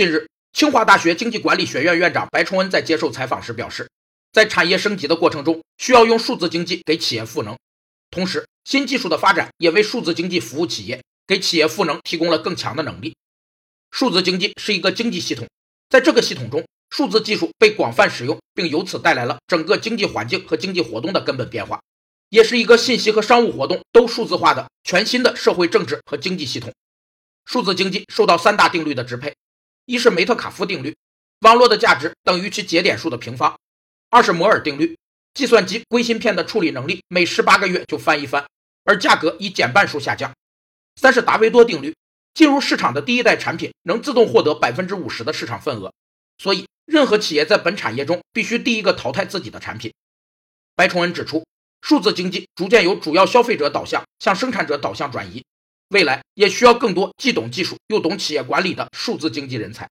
近日，清华大学经济管理学院院长白崇恩在接受采访时表示，在产业升级的过程中，需要用数字经济给企业赋能，同时新技术的发展也为数字经济服务企业，给企业赋能提供了更强的能力。数字经济是一个经济系统，在这个系统中，数字技术被广泛使用，并由此带来了整个经济环境和经济活动的根本变化。也是一个信息和商务活动都数字化的全新的社会政治和经济系统。数字经济受到三大定律的支配：一是梅特卡夫定律，网络的价值等于其节点数的平方；二是摩尔定律，计算机硅芯片的处理能力每十八个月就翻一番，而价格以减半数下降；三是达维多定律，进入市场的第一代产品能自动获得百分之五十的市场份额，所以任何企业在本产业中必须第一个淘汰自己的产品。白崇恩指出。数字经济逐渐由主要消费者导向向生产者导向转移，未来也需要更多既懂技术又懂企业管理的数字经济人才。